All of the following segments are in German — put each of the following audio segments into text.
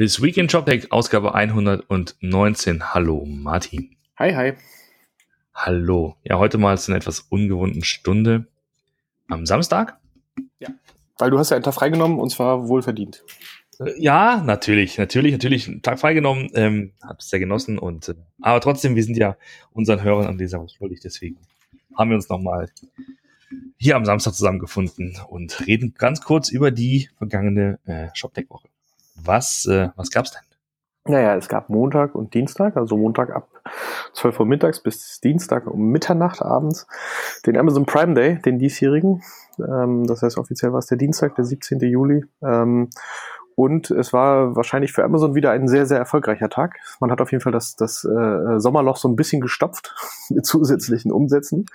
This Weekend Job Tech, Ausgabe 119. Hallo, Martin. Hi, hi. Hallo. Ja, heute mal zu einer etwas ungewohnten Stunde am Samstag. Ja, weil du hast ja einen Tag freigenommen und zwar wohlverdient. Äh, ja, natürlich, natürlich, natürlich einen Tag freigenommen, ähm, hab's sehr genossen und äh, aber trotzdem, wir sind ja unseren Hörern an dieser was schuldig, deswegen haben wir uns nochmal hier am Samstag zusammengefunden und reden ganz kurz über die vergangene äh, ShopTech-Woche. Was, äh, was gab's denn? Naja, es gab Montag und Dienstag, also Montag ab 12 Uhr mittags bis Dienstag um Mitternacht abends, den Amazon Prime Day, den diesjährigen. Ähm, das heißt, offiziell war es der Dienstag, der 17. Juli. Ähm, und es war wahrscheinlich für Amazon wieder ein sehr, sehr erfolgreicher Tag. Man hat auf jeden Fall das, das äh, Sommerloch so ein bisschen gestopft mit zusätzlichen Umsätzen.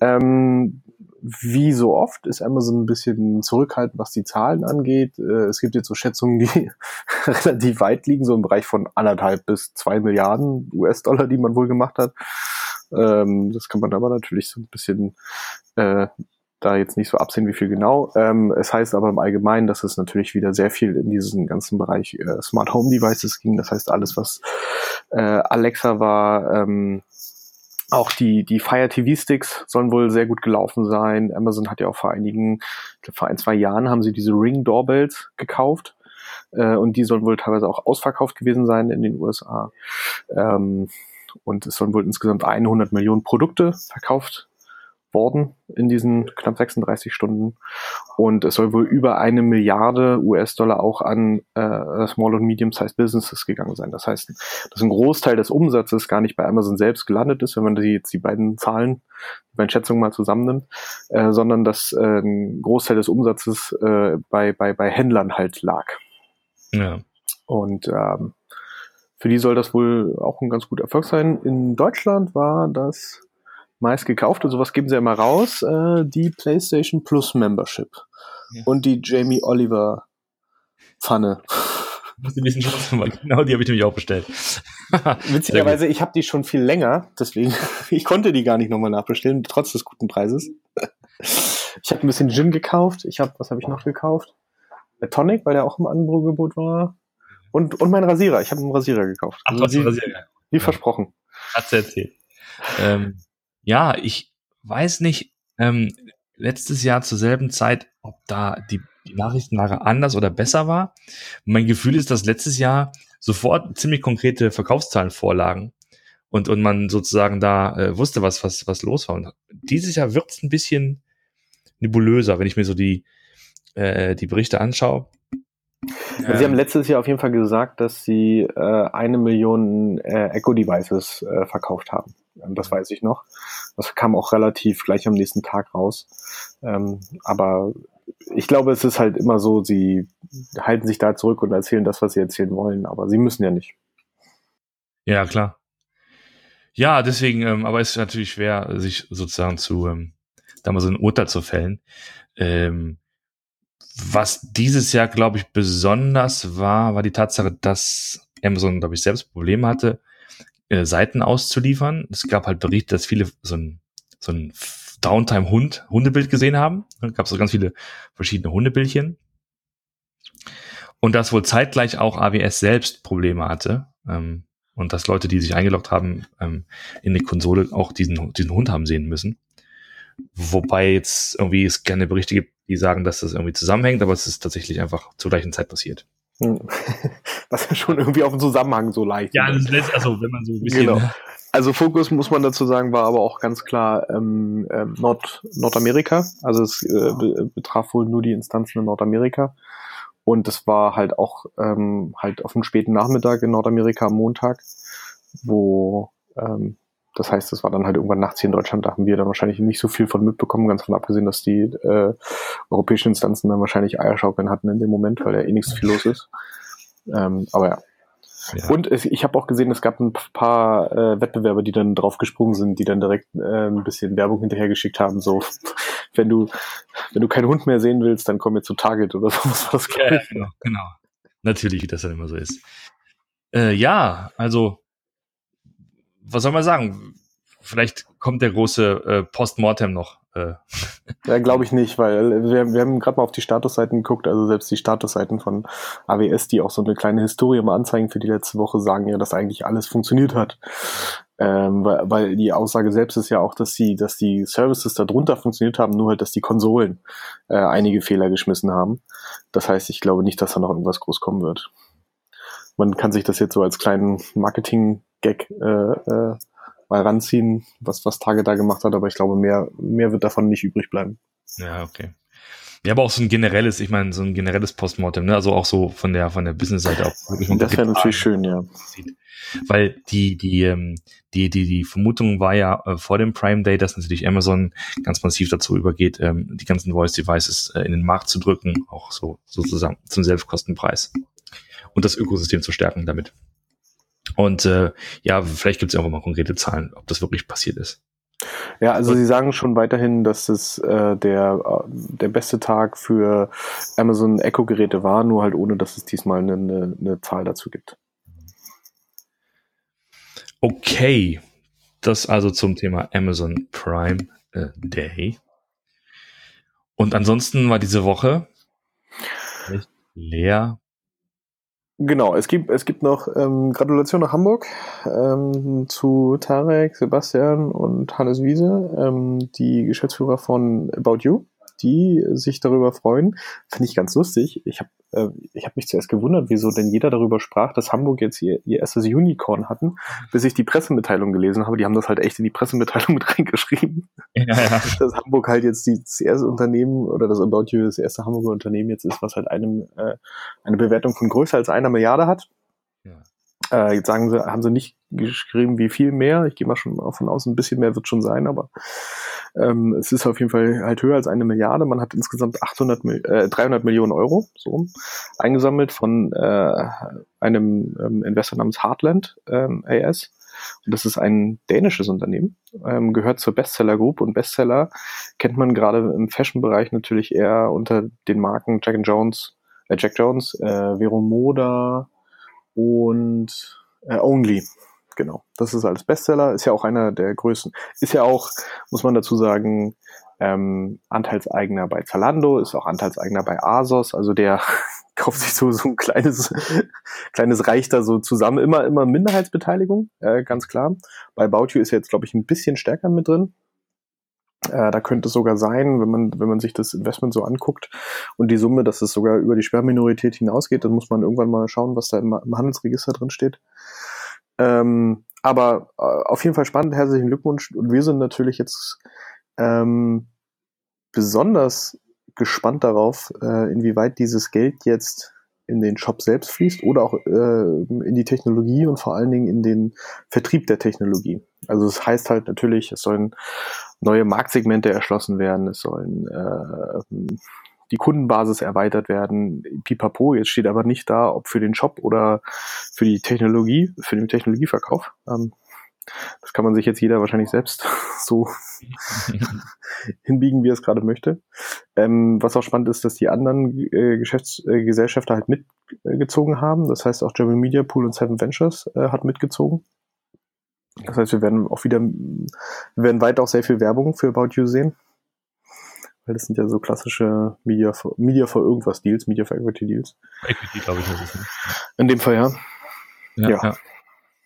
Ähm, wie so oft ist Amazon ein bisschen zurückhaltend, was die Zahlen angeht. Äh, es gibt jetzt so Schätzungen, die relativ weit liegen, so im Bereich von anderthalb bis zwei Milliarden US-Dollar, die man wohl gemacht hat. Ähm, das kann man aber natürlich so ein bisschen äh, da jetzt nicht so absehen, wie viel genau. Ähm, es heißt aber im Allgemeinen, dass es natürlich wieder sehr viel in diesen ganzen Bereich äh, Smart Home Devices ging. Das heißt alles, was äh, Alexa war, ähm, auch die, die Fire TV Sticks sollen wohl sehr gut gelaufen sein. Amazon hat ja auch vor einigen, vor ein, zwei Jahren haben sie diese Ring Doorbells gekauft. Äh, und die sollen wohl teilweise auch ausverkauft gewesen sein in den USA. Ähm, und es sollen wohl insgesamt 100 Millionen Produkte verkauft worden in diesen knapp 36 Stunden. Und es soll wohl über eine Milliarde US-Dollar auch an äh, Small- und Medium-Sized Businesses gegangen sein. Das heißt, dass ein Großteil des Umsatzes gar nicht bei Amazon selbst gelandet ist, wenn man die, jetzt die beiden Zahlen, die beiden Schätzungen mal zusammennimmt, äh, sondern dass äh, ein Großteil des Umsatzes äh, bei, bei, bei Händlern halt lag. Ja. Und ähm, für die soll das wohl auch ein ganz guter Erfolg sein. In Deutschland war das meist gekauft und sowas geben sie ja immer raus, äh, die PlayStation Plus Membership ja. und die Jamie Oliver Pfanne. Muss ein bisschen Chance machen. Genau, die habe ich nämlich auch bestellt. Witzigerweise, ich habe die schon viel länger, deswegen ich konnte die gar nicht nochmal nachbestellen, trotz des guten Preises. Ich habe ein bisschen Gin gekauft. Ich habe, was habe ich noch gekauft? Der Tonic, weil der auch im Angebot war. Und, und mein Rasierer. Ich habe einen Rasierer gekauft. Ach, also wie, Rasierer. wie ja. versprochen. Hat's erzählt. Ähm, ja, ich weiß nicht, ähm, letztes Jahr zur selben Zeit, ob da die, die Nachrichtenlage anders oder besser war. Mein Gefühl ist, dass letztes Jahr sofort ziemlich konkrete Verkaufszahlen vorlagen und, und man sozusagen da äh, wusste, was, was, was los war. Und dieses Jahr wird es ein bisschen nebulöser, wenn ich mir so die, äh, die Berichte anschaue. Sie haben letztes Jahr auf jeden Fall gesagt, dass Sie äh, eine Million äh, Echo-Devices äh, verkauft haben. Ähm, das weiß ich noch. Das kam auch relativ gleich am nächsten Tag raus. Ähm, aber ich glaube, es ist halt immer so, sie halten sich da zurück und erzählen das, was sie erzählen wollen, aber sie müssen ja nicht. Ja, klar. Ja, deswegen, ähm, aber es ist natürlich schwer, sich sozusagen zu, ähm, da mal so ein Urteil zu fällen. Ähm, was dieses Jahr, glaube ich, besonders war, war die Tatsache, dass Amazon, glaube ich, selbst Probleme hatte, äh, Seiten auszuliefern. Es gab halt Berichte, dass viele so ein, so ein Downtime-Hund, Hundebild gesehen haben. Da gab es so ganz viele verschiedene Hundebildchen. Und dass wohl zeitgleich auch AWS selbst Probleme hatte. Ähm, und dass Leute, die sich eingeloggt haben, ähm, in die Konsole auch diesen, diesen Hund haben sehen müssen. Wobei jetzt irgendwie es gerne Berichte gibt, die sagen, dass das irgendwie zusammenhängt, aber es ist tatsächlich einfach zur gleichen Zeit passiert. Hm. Was ja schon irgendwie auf den Zusammenhang so leicht. Ja, das ist also wenn man so ein bisschen. Genau. Also Fokus muss man dazu sagen, war aber auch ganz klar ähm, ähm, Nord Nordamerika. Also es äh, be betraf wohl nur die Instanzen in Nordamerika. Und das war halt auch ähm, halt auf dem späten Nachmittag in Nordamerika am Montag, wo ähm, das heißt, es war dann halt irgendwann nachts hier in Deutschland, da haben wir dann wahrscheinlich nicht so viel von mitbekommen, ganz von abgesehen, dass die äh, europäischen Instanzen dann wahrscheinlich Eierschaukeln hatten in dem Moment, weil ja eh nichts viel los ist. Ähm, aber ja. ja. Und es, ich habe auch gesehen, es gab ein paar äh, Wettbewerber, die dann drauf gesprungen sind, die dann direkt äh, ein bisschen Werbung hinterhergeschickt haben, so wenn du wenn du keinen Hund mehr sehen willst, dann komm jetzt zu Target oder so. Was das ja, genau, genau. Natürlich, wie das dann immer so ist. Äh, ja, also was soll man sagen? vielleicht kommt der große äh, Postmortem noch. Äh. Ja, glaube ich nicht, weil wir, wir haben gerade mal auf die Statusseiten geguckt, also selbst die Statusseiten von AWS, die auch so eine kleine Historie mal anzeigen für die letzte Woche, sagen ja, dass eigentlich alles funktioniert hat. Ähm, weil, weil die Aussage selbst ist ja auch, dass die, dass die Services darunter funktioniert haben, nur halt, dass die Konsolen äh, einige Fehler geschmissen haben. Das heißt, ich glaube nicht, dass da noch irgendwas groß kommen wird. Man kann sich das jetzt so als kleinen Marketing-Gag äh, äh, mal ranziehen, was, was Tage da gemacht hat, aber ich glaube, mehr, mehr wird davon nicht übrig bleiben. Ja, okay. Ja, aber auch so ein generelles, ich meine, so ein generelles Postmortem, ne? Also auch so von der von der Business-Seite auch. Das wäre natürlich schön, ja. Weil die, die, ähm, die, die, die Vermutung war ja äh, vor dem Prime Day, dass natürlich Amazon ganz massiv dazu übergeht, ähm, die ganzen Voice Devices äh, in den Markt zu drücken, auch so sozusagen zum Selbstkostenpreis und das Ökosystem zu stärken damit. Und äh, ja, vielleicht gibt es auch mal konkrete Zahlen, ob das wirklich passiert ist. Ja, also Sie sagen schon weiterhin, dass es äh, der, äh, der beste Tag für Amazon Echo-Geräte war, nur halt ohne, dass es diesmal eine, eine, eine Zahl dazu gibt. Okay, das also zum Thema Amazon Prime äh, Day. Und ansonsten war diese Woche leer Genau, es gibt, es gibt noch ähm, Gratulation nach Hamburg ähm, zu Tarek, Sebastian und Hannes Wiese, ähm, die Geschäftsführer von About You die sich darüber freuen. Finde ich ganz lustig. Ich habe äh, ich hab mich zuerst gewundert, wieso denn jeder darüber sprach, dass Hamburg jetzt ihr, ihr erstes Unicorn hatten, bis ich die Pressemitteilung gelesen habe. Die haben das halt echt in die Pressemitteilung mit reingeschrieben. Ja, ja. Dass Hamburg halt jetzt die, das erste Unternehmen oder das About You das erste Hamburger Unternehmen jetzt ist, was halt einem äh, eine Bewertung von größer als einer Milliarde hat. Ja. Äh, jetzt sagen sie, haben sie nicht geschrieben, wie viel mehr. Ich gehe mal schon davon aus, ein bisschen mehr wird schon sein, aber ähm, es ist auf jeden Fall halt höher als eine Milliarde. Man hat insgesamt 800, äh, 300 Millionen Euro so eingesammelt von äh, einem ähm, Investor namens Heartland ähm, AS. Und das ist ein dänisches Unternehmen, ähm, gehört zur Bestseller Group und Bestseller kennt man gerade im Fashion-Bereich natürlich eher unter den Marken Jack Jones, äh, Jack Jones, äh, Vero Moda, und äh, Only. Genau, das ist als Bestseller, ist ja auch einer der größten. Ist ja auch, muss man dazu sagen, ähm, Anteilseigner bei Zalando, ist auch Anteilseigner bei Asos, also der kauft sich so, so ein kleines, kleines Reich da so zusammen. Immer, immer Minderheitsbeteiligung, äh, ganz klar. Bei Bautio ist jetzt, glaube ich, ein bisschen stärker mit drin. Äh, da könnte es sogar sein, wenn man, wenn man sich das Investment so anguckt und die Summe, dass es sogar über die Sperrminorität hinausgeht, dann muss man irgendwann mal schauen, was da im, im Handelsregister drin steht. Ähm, aber äh, auf jeden Fall spannend, herzlichen Glückwunsch. Und wir sind natürlich jetzt ähm, besonders gespannt darauf, äh, inwieweit dieses Geld jetzt in den Shop selbst fließt oder auch äh, in die Technologie und vor allen Dingen in den Vertrieb der Technologie. Also es das heißt halt natürlich, es sollen neue Marktsegmente erschlossen werden, es sollen äh, die Kundenbasis erweitert werden. Pipapo, jetzt steht aber nicht da, ob für den Shop oder für die Technologie, für den Technologieverkauf. Ähm, das kann man sich jetzt jeder wahrscheinlich selbst so hinbiegen, wie er es gerade möchte. Ähm, was auch spannend ist, dass die anderen äh, Geschäftsgesellschafter äh, halt mitgezogen haben. Das heißt auch German Media Pool und Seven Ventures äh, hat mitgezogen. Das heißt, wir werden auch wieder, wir werden weiter auch sehr viel Werbung für About You sehen. Weil das sind ja so klassische Media for, Media for irgendwas Deals, Media for Equity Deals. Equity, glaube ich, ist es. Ne? In dem Fall, ja. Ja, ja. ja.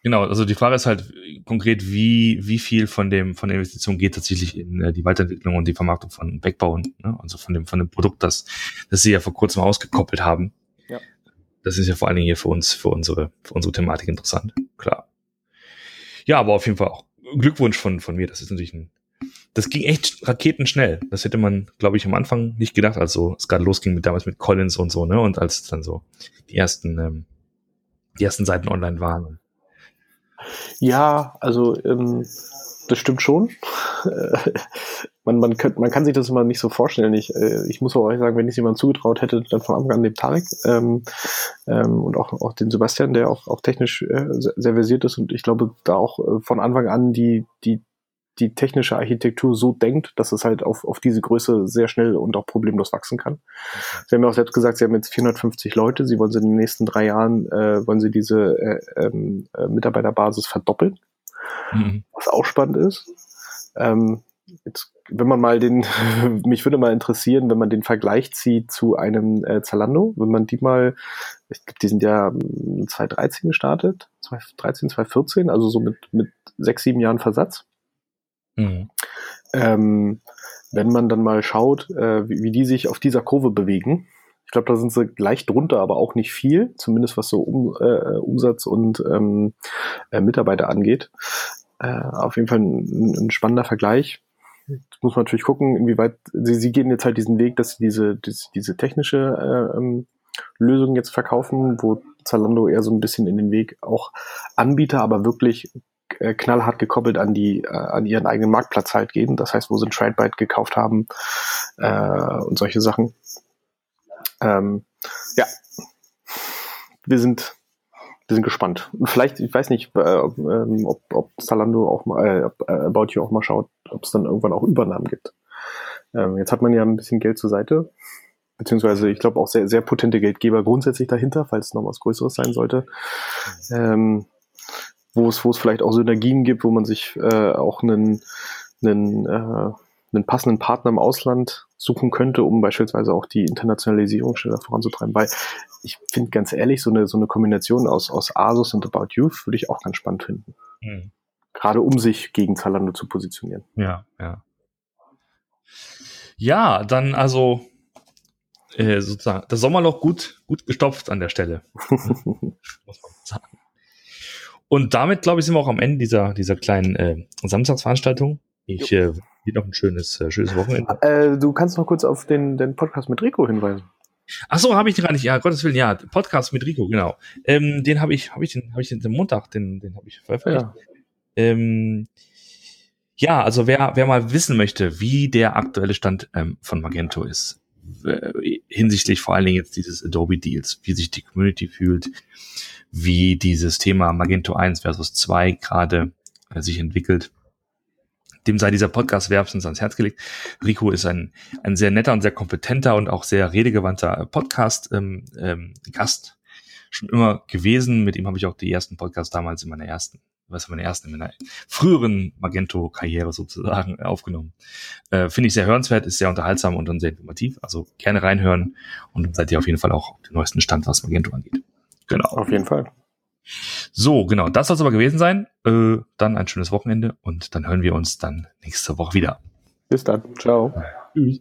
Genau, also die Frage ist halt konkret, wie, wie viel von dem, von der Investition geht tatsächlich in äh, die Weiterentwicklung und die Vermarktung von Backbone, ne? also von dem, von dem Produkt, das, das sie ja vor kurzem ausgekoppelt haben. Ja. Das ist ja vor allen Dingen hier für uns, für unsere, für unsere Thematik interessant. Klar. Ja, aber auf jeden Fall auch Glückwunsch von, von mir. Das ist natürlich ein, das ging echt raketenschnell. Das hätte man, glaube ich, am Anfang nicht gedacht, als so es gerade losging mit damals mit Collins und so, ne? Und als dann so die ersten, ähm, die ersten Seiten online waren. Ja, also ähm, das stimmt schon. man, man, könnt, man kann sich das immer nicht so vorstellen. Ich, äh, ich muss auch euch sagen, wenn ich es jemandem zugetraut hätte, dann von Anfang an dem Tarek ähm, ähm, und auch, auch den Sebastian, der auch, auch technisch äh, sehr versiert ist und ich glaube, da auch äh, von Anfang an die, die, die technische Architektur so denkt, dass es halt auf, auf diese Größe sehr schnell und auch problemlos wachsen kann. Sie haben ja auch selbst gesagt, Sie haben jetzt 450 Leute, Sie wollen sie in den nächsten drei Jahren, äh, wollen Sie diese äh, ähm, äh, Mitarbeiterbasis verdoppeln. Mhm. was auch spannend ist. Ähm, jetzt, wenn man mal den, mich würde mal interessieren, wenn man den Vergleich zieht zu einem äh, Zalando, wenn man die mal, ich glaube, die sind ja 2013 hm, gestartet, 2013, 2014, also so mit, mit sechs, sieben Jahren Versatz. Mhm. Ähm, wenn man dann mal schaut, äh, wie, wie die sich auf dieser Kurve bewegen, ich glaube, da sind sie leicht drunter, aber auch nicht viel, zumindest was so um, äh, Umsatz und ähm, äh, Mitarbeiter angeht. Äh, auf jeden Fall ein, ein spannender Vergleich. Jetzt muss man natürlich gucken, inwieweit sie, sie gehen jetzt halt diesen Weg, dass sie diese, diese, diese technische äh, ähm, Lösung jetzt verkaufen, wo Zalando eher so ein bisschen in den Weg auch Anbieter, aber wirklich äh, knallhart gekoppelt an die äh, an ihren eigenen Marktplatz halt gehen. Das heißt, wo sie ein Tradebyte gekauft haben äh, und solche Sachen. Ähm, ja, wir sind wir sind gespannt. Und vielleicht, ich weiß nicht, äh, ähm, ob, ob Zalando auch mal, äh, ob, äh, About You auch mal schaut, ob es dann irgendwann auch Übernahmen gibt. Ähm, jetzt hat man ja ein bisschen Geld zur Seite, beziehungsweise ich glaube auch sehr, sehr potente Geldgeber grundsätzlich dahinter, falls noch was Größeres sein sollte. Ähm, wo es, wo es vielleicht auch Synergien gibt, wo man sich äh, auch einen, einen, äh, einen passenden Partner im Ausland suchen könnte, um beispielsweise auch die Internationalisierung schneller voranzutreiben. Weil ich finde ganz ehrlich, so eine, so eine Kombination aus, aus Asus und About You würde ich auch ganz spannend finden. Mhm. Gerade um sich gegen Zalando zu positionieren. Ja, ja. Ja, dann also äh, sozusagen das Sommerloch gut, gut gestopft an der Stelle. Muss man sagen. Und damit, glaube ich, sind wir auch am Ende dieser, dieser kleinen äh, Samstagsveranstaltung. Ich äh, dir noch ein schönes, äh, schönes Wochenende. Äh, du kannst noch kurz auf den, den Podcast mit Rico hinweisen. Ach so, habe ich gar nicht. Ja, Gottes Willen, ja, Podcast mit Rico, genau. Ähm, den habe ich, habe ich den, habe ich den, den Montag, den, den habe ich veröffentlicht. Ja. Ähm, ja, also wer, wer mal wissen möchte, wie der aktuelle Stand ähm, von Magento ist, äh, hinsichtlich vor allen Dingen jetzt dieses Adobe Deals, wie sich die Community fühlt, wie dieses Thema Magento 1 versus 2 gerade äh, sich entwickelt, dem sei dieser Podcast wärmstens ans Herz gelegt. Rico ist ein, ein sehr netter und sehr kompetenter und auch sehr redegewandter Podcast-Gast. Ähm, ähm, Gast. schon immer gewesen. Mit ihm habe ich auch die ersten Podcasts damals in meiner ersten, was in meiner ersten, in meiner früheren Magento-Karriere sozusagen aufgenommen. Äh, Finde ich sehr hörenswert, ist sehr unterhaltsam und dann sehr informativ. Also gerne reinhören und dann seid ihr auf jeden Fall auch auf dem neuesten Stand, was Magento angeht. Genau. Auf jeden Fall. So, genau, das soll es aber gewesen sein. Äh, dann ein schönes Wochenende und dann hören wir uns dann nächste Woche wieder. Bis dann. Ciao. Tschüss.